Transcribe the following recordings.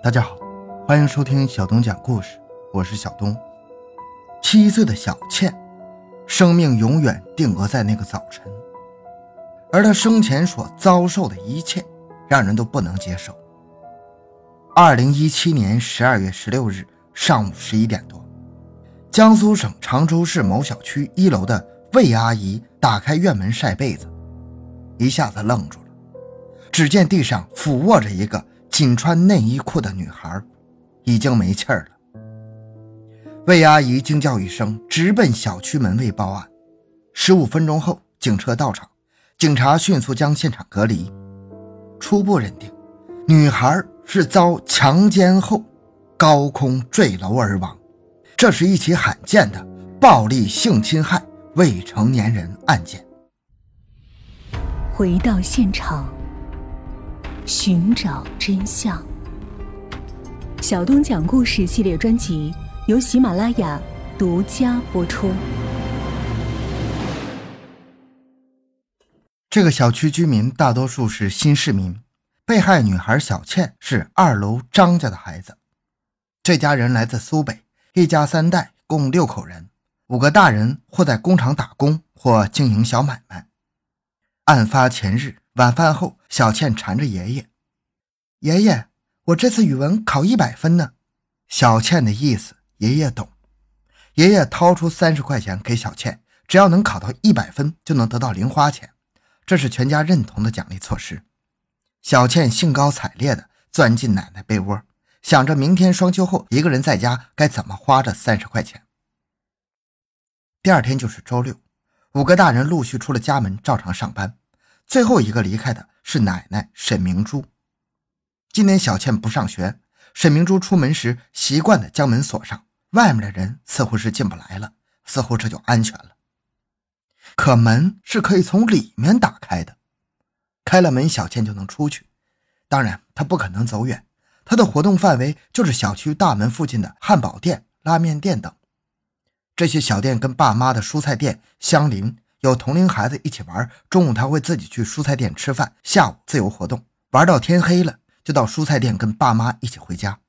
大家好，欢迎收听小东讲故事，我是小东。七岁的小倩，生命永远定格在那个早晨，而她生前所遭受的一切，让人都不能接受。二零一七年十二月十六日上午十一点多，江苏省常州市某小区一楼的魏阿姨打开院门晒被子，一下子愣住了，只见地上俯卧着一个。仅穿内衣裤的女孩已经没气儿了。魏阿姨惊叫一声，直奔小区门卫报案。十五分钟后，警车到场，警察迅速将现场隔离。初步认定，女孩是遭强奸后高空坠楼而亡。这是一起罕见的暴力性侵害未成年人案件。回到现场。寻找真相。小东讲故事系列专辑由喜马拉雅独家播出。这个小区居民大多数是新市民。被害女孩小倩是二楼张家的孩子。这家人来自苏北，一家三代，共六口人，五个大人或在工厂打工，或经营小买卖。案发前日。晚饭后，小倩缠着爷爷：“爷爷，我这次语文考一百分呢。”小倩的意思，爷爷懂。爷爷掏出三十块钱给小倩，只要能考到一百分，就能得到零花钱，这是全家认同的奖励措施。小倩兴高采烈地钻进奶奶被窝，想着明天双休后一个人在家该怎么花这三十块钱。第二天就是周六，五个大人陆续出了家门，照常上班。最后一个离开的是奶奶沈明珠。今天小倩不上学，沈明珠出门时习惯的将门锁上，外面的人似乎是进不来了，似乎这就安全了。可门是可以从里面打开的，开了门小倩就能出去。当然，她不可能走远，她的活动范围就是小区大门附近的汉堡店、拉面店等。这些小店跟爸妈的蔬菜店相邻。有同龄孩子一起玩，中午他会自己去蔬菜店吃饭，下午自由活动，玩到天黑了就到蔬菜店跟爸妈一起回家。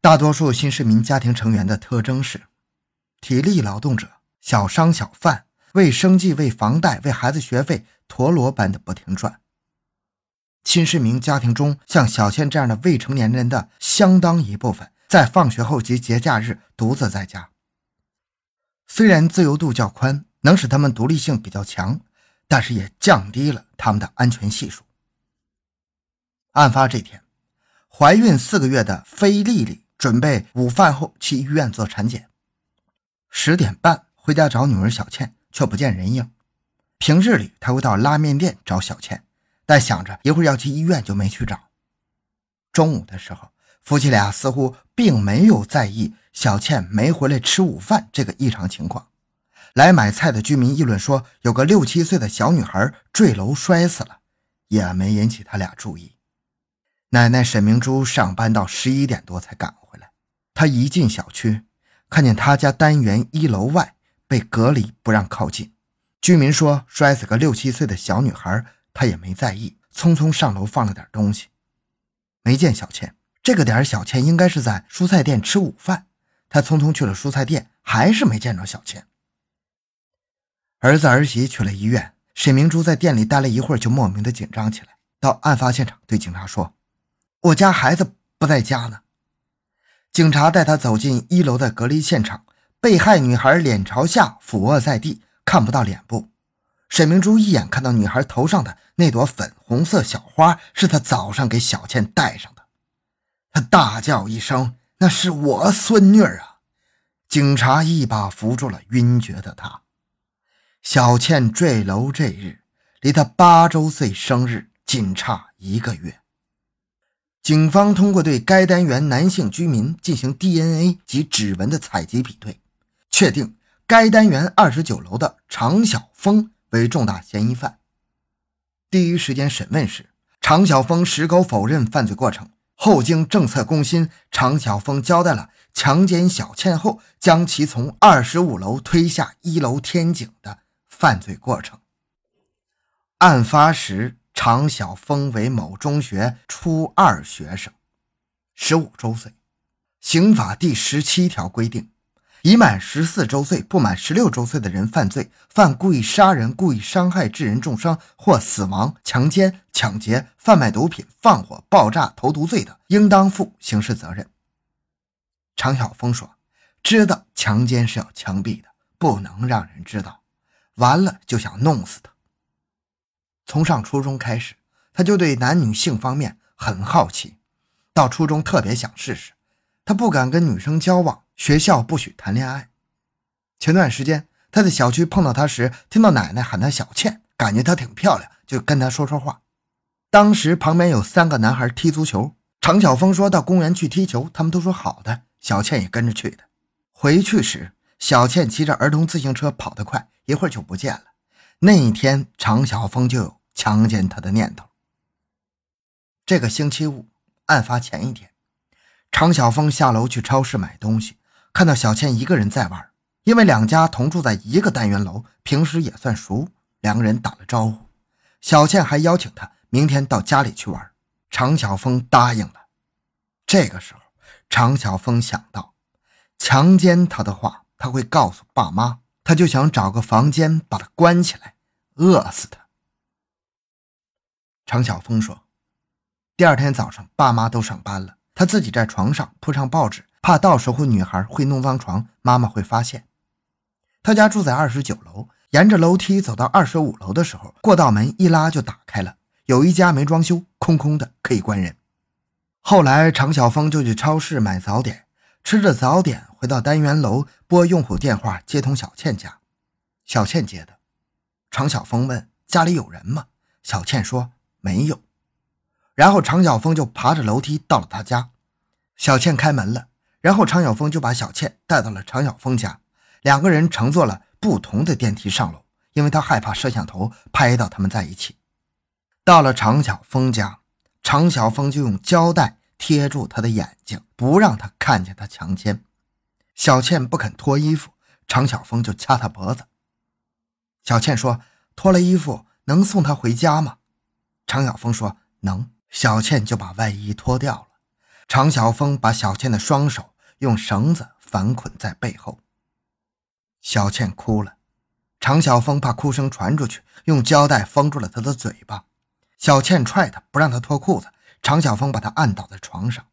大多数新市民家庭成员的特征是体力劳动者，小商小贩，为生计、为房贷、为孩子学费，陀螺般的不停转。新市民家庭中，像小倩这样的未成年人的相当一部分，在放学后及节假日独自在家。虽然自由度较宽。能使他们独立性比较强，但是也降低了他们的安全系数。案发这天，怀孕四个月的菲丽丽准备午饭后去医院做产检，十点半回家找女儿小倩，却不见人影。平日里，她会到拉面店找小倩，但想着一会儿要去医院，就没去找。中午的时候，夫妻俩似乎并没有在意小倩没回来吃午饭这个异常情况。来买菜的居民议论说，有个六七岁的小女孩坠楼摔死了，也没引起他俩注意。奶奶沈明珠上班到十一点多才赶回来，她一进小区，看见她家单元一楼外被隔离，不让靠近。居民说摔死个六七岁的小女孩，她也没在意，匆匆上楼放了点东西，没见小倩。这个点小倩应该是在蔬菜店吃午饭，她匆匆去了蔬菜店，还是没见着小倩。儿子儿媳去了医院，沈明珠在店里待了一会儿，就莫名的紧张起来。到案发现场，对警察说：“我家孩子不在家呢。”警察带他走进一楼的隔离现场，被害女孩脸朝下俯卧在地，看不到脸部。沈明珠一眼看到女孩头上的那朵粉红色小花，是她早上给小倩戴上的。他大叫一声：“那是我孙女啊！”警察一把扶住了晕厥的她。小倩坠楼这日，离她八周岁生日仅差一个月。警方通过对该单元男性居民进行 DNA 及指纹的采集比对，确定该单元二十九楼的常晓峰为重大嫌疑犯。第一时间审问时，常晓峰矢口否认犯罪过程。后经政策攻心，常晓峰交代了强奸小倩后将其从二十五楼推下一楼天井的。犯罪过程。案发时，常晓峰为某中学初二学生。十五周岁。刑法第十七条规定，已满十四周岁不满十六周岁的人犯罪，犯故意杀人、故意伤害致人重伤或死亡、强奸、抢劫、贩卖毒品、放火、爆炸、投毒罪的，应当负刑事责任。常晓峰说：“知道强奸是要枪毙的，不能让人知道，完了就想弄死他。”从上初中开始，他就对男女性方面很好奇，到初中特别想试试。他不敢跟女生交往，学校不许谈恋爱。前段时间他在小区碰到她时，听到奶奶喊她小倩，感觉她挺漂亮，就跟她说说话。当时旁边有三个男孩踢足球，常晓峰说到公园去踢球，他们都说好的，小倩也跟着去的。回去时，小倩骑着儿童自行车跑得快，一会儿就不见了。那一天，常晓峰就有强奸她的念头。这个星期五，案发前一天。常晓峰下楼去超市买东西，看到小倩一个人在玩。因为两家同住在一个单元楼，平时也算熟，两个人打了招呼。小倩还邀请他明天到家里去玩，常晓峰答应了。这个时候，常晓峰想到，强奸他的话，他会告诉爸妈，他就想找个房间把他关起来，饿死他。常晓峰说：“第二天早上，爸妈都上班了。”他自己在床上铺上报纸，怕到时候女孩会弄脏床，妈妈会发现。他家住在二十九楼，沿着楼梯走到二十五楼的时候，过道门一拉就打开了，有一家没装修，空空的，可以关人。后来常晓峰就去超市买早点，吃着早点回到单元楼，拨用户电话接通小倩家，小倩接的。常晓峰问家里有人吗？小倩说没有。然后常晓峰就爬着楼梯到了他家，小倩开门了，然后常晓峰就把小倩带到了常晓峰家，两个人乘坐了不同的电梯上楼，因为他害怕摄像头拍到他们在一起。到了常晓峰家，常晓峰就用胶带贴住他的眼睛，不让他看见他强奸。小倩不肯脱衣服，常晓峰就掐她脖子。小倩说：“脱了衣服能送她回家吗？”常晓峰说：“能。”小倩就把外衣脱掉了，常晓峰把小倩的双手用绳子反捆在背后。小倩哭了，常晓峰怕哭声传出去，用胶带封住了她的嘴巴。小倩踹他，不让他脱裤子，常晓峰把她按倒在床上。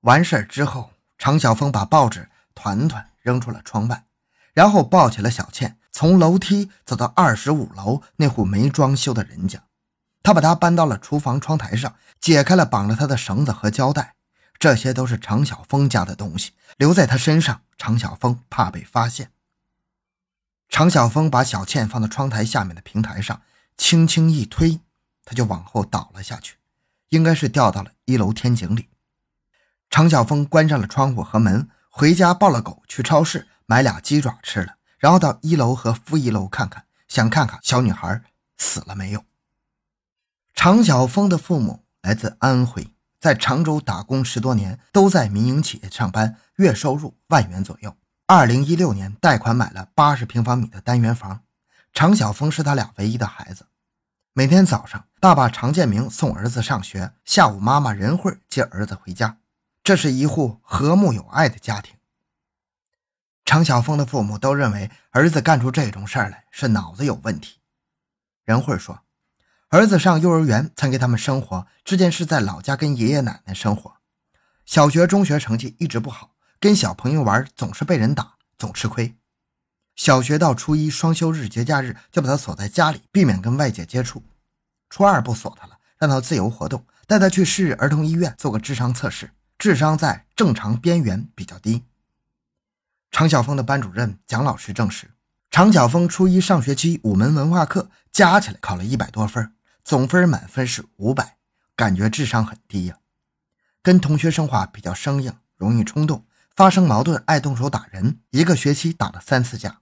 完事之后，常晓峰把报纸团团扔出了窗外，然后抱起了小倩，从楼梯走到二十五楼那户没装修的人家。他把她搬到了厨房窗台上，解开了绑着她的绳子和胶带，这些都是常晓峰家的东西，留在他身上。常晓峰怕被发现。常晓峰把小倩放到窗台下面的平台上，轻轻一推，她就往后倒了下去，应该是掉到了一楼天井里。常晓峰关上了窗户和门，回家抱了狗去超市买俩鸡爪吃了，然后到一楼和负一楼看看，想看看小女孩死了没有。常晓峰的父母来自安徽，在常州打工十多年，都在民营企业上班，月收入万元左右。二零一六年贷款买了八十平方米的单元房。常晓峰是他俩唯一的孩子。每天早上，爸爸常建明送儿子上学，下午妈妈任慧接儿子回家。这是一户和睦有爱的家庭。常晓峰的父母都认为儿子干出这种事儿来是脑子有问题。任慧说。儿子上幼儿园才给他们生活，这件事在老家跟爷爷奶奶生活。小学、中学成绩一直不好，跟小朋友玩总是被人打，总吃亏。小学到初一双休日、节假日就把他锁在家里，避免跟外界接触。初二不锁他了，让他自由活动，带他去市儿童医院做个智商测试，智商在正常边缘比较低。常晓峰的班主任蒋老师证实，常晓峰初一上学期五门文化课加起来考了一百多分。总分满分是五百，感觉智商很低呀。跟同学说话比较生硬，容易冲动，发生矛盾爱动手打人，一个学期打了三次架。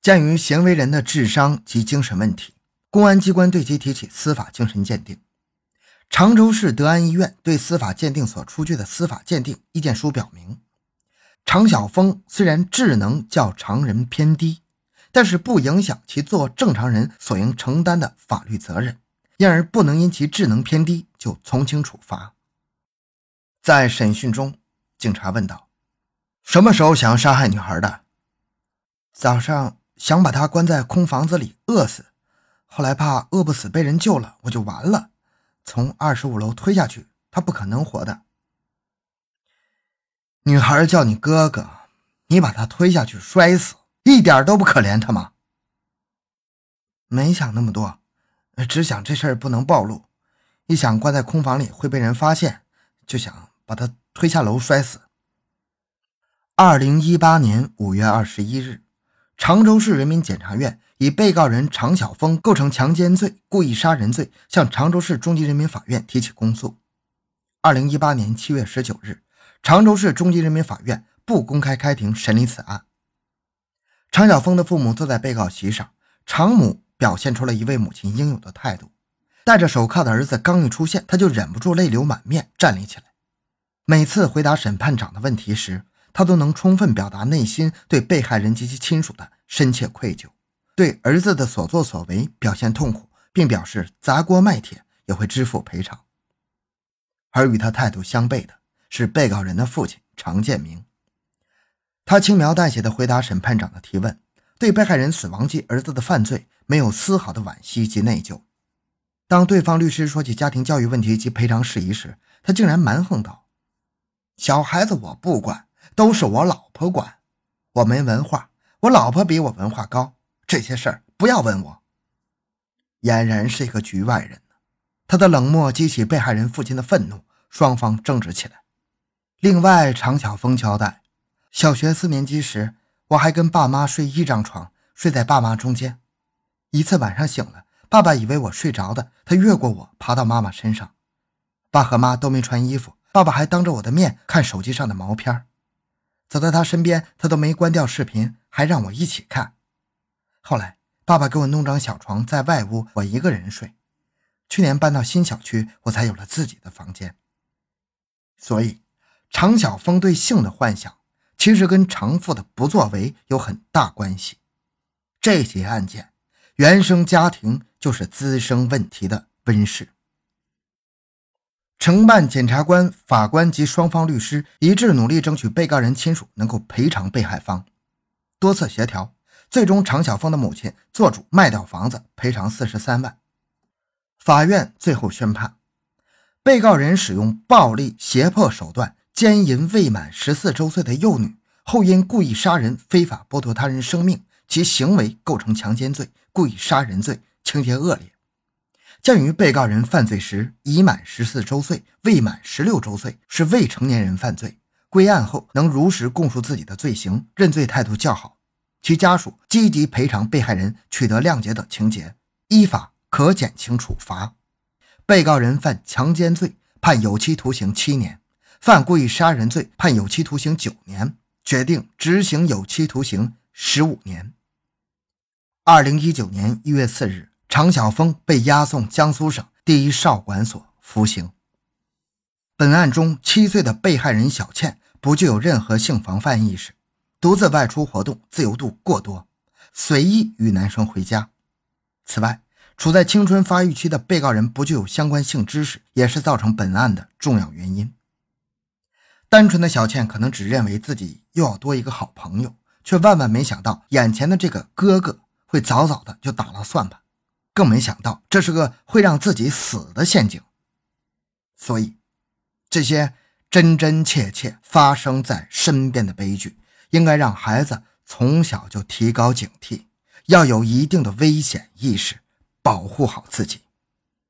鉴于行为人的智商及精神问题，公安机关对其提起司法精神鉴定。常州市德安医院对司法鉴定所出具的司法鉴定意见书表明，常晓峰虽然智能较常人偏低。但是不影响其做正常人所应承担的法律责任，因而不能因其智能偏低就从轻处罚。在审讯中，警察问道：“什么时候想要杀害女孩的？”“早上想把她关在空房子里饿死，后来怕饿不死被人救了，我就完了，从二十五楼推下去，他不可能活的。”“女孩叫你哥哥，你把她推下去摔死，一点都不可怜她吗？”“没想那么多，只想这事儿不能暴露。”一想关在空房里会被人发现，就想把他推下楼摔死。二零一八年五月二十一日，常州市人民检察院以被告人常晓峰构成强奸罪、故意杀人罪，向常州市中级人民法院提起公诉。二零一八年七月十九日，常州市中级人民法院不公开开庭审理此案。常晓峰的父母坐在被告席上，常母表现出了一位母亲应有的态度。戴着手铐的儿子刚一出现，他就忍不住泪流满面，站立起来。每次回答审判长的问题时，他都能充分表达内心对被害人及其亲属的深切愧疚，对儿子的所作所为表现痛苦，并表示砸锅卖铁也会支付赔偿。而与他态度相悖的是被告人的父亲常建明，他轻描淡写的回答审判长的提问，对被害人死亡及儿子的犯罪没有丝毫的惋惜及内疚。当对方律师说起家庭教育问题及赔偿事宜时，他竟然蛮横道：“小孩子我不管，都是我老婆管。我没文化，我老婆比我文化高，这些事儿不要问我。”俨然是一个局外人他的冷漠激起被害人父亲的愤怒，双方争执起来。另外，常晓峰交代：“小学四年级时，我还跟爸妈睡一张床，睡在爸妈中间。一次晚上醒了。”爸爸以为我睡着的，他越过我爬到妈妈身上。爸和妈都没穿衣服，爸爸还当着我的面看手机上的毛片。走到他身边，他都没关掉视频，还让我一起看。后来爸爸给我弄张小床在外屋，我一个人睡。去年搬到新小区，我才有了自己的房间。所以，常晓峰对性的幻想，其实跟常父的不作为有很大关系。这起案件，原生家庭。就是滋生问题的温室。承办检察官、法官及双方律师一致努力，争取被告人亲属能够赔偿被害方。多次协调，最终常晓峰的母亲做主卖掉房子，赔偿四十三万。法院最后宣判，被告人使用暴力胁迫手段奸淫未满十四周岁的幼女，后因故意杀人、非法剥夺他人生命，其行为构成强奸罪、故意杀人罪。情节恶劣。鉴于被告人犯罪时已满十四周岁，未满十六周岁，是未成年人犯罪，归案后能如实供述自己的罪行，认罪态度较好，其家属积极赔偿被害人，取得谅解等情节，依法可减轻处罚。被告人犯强奸罪，判有期徒刑七年；犯故意杀人罪，判有期徒刑九年，决定执行有期徒刑十五年。二零一九年一月四日。常晓峰被押送江苏省第一少管所服刑。本案中，七岁的被害人小倩不具有任何性防范意识，独自外出活动，自由度过多，随意与男生回家。此外，处在青春发育期的被告人不具有相关性知识，也是造成本案的重要原因。单纯的小倩可能只认为自己又要多一个好朋友，却万万没想到眼前的这个哥哥会早早的就打了算盘。更没想到，这是个会让自己死的陷阱。所以，这些真真切切发生在身边的悲剧，应该让孩子从小就提高警惕，要有一定的危险意识，保护好自己。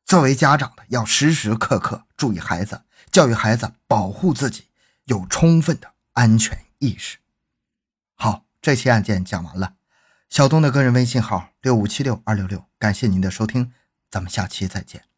作为家长的，要时时刻刻注意孩子，教育孩子保护自己，有充分的安全意识。好，这期案件讲完了。小东的个人微信号六五七六二六六，感谢您的收听，咱们下期再见。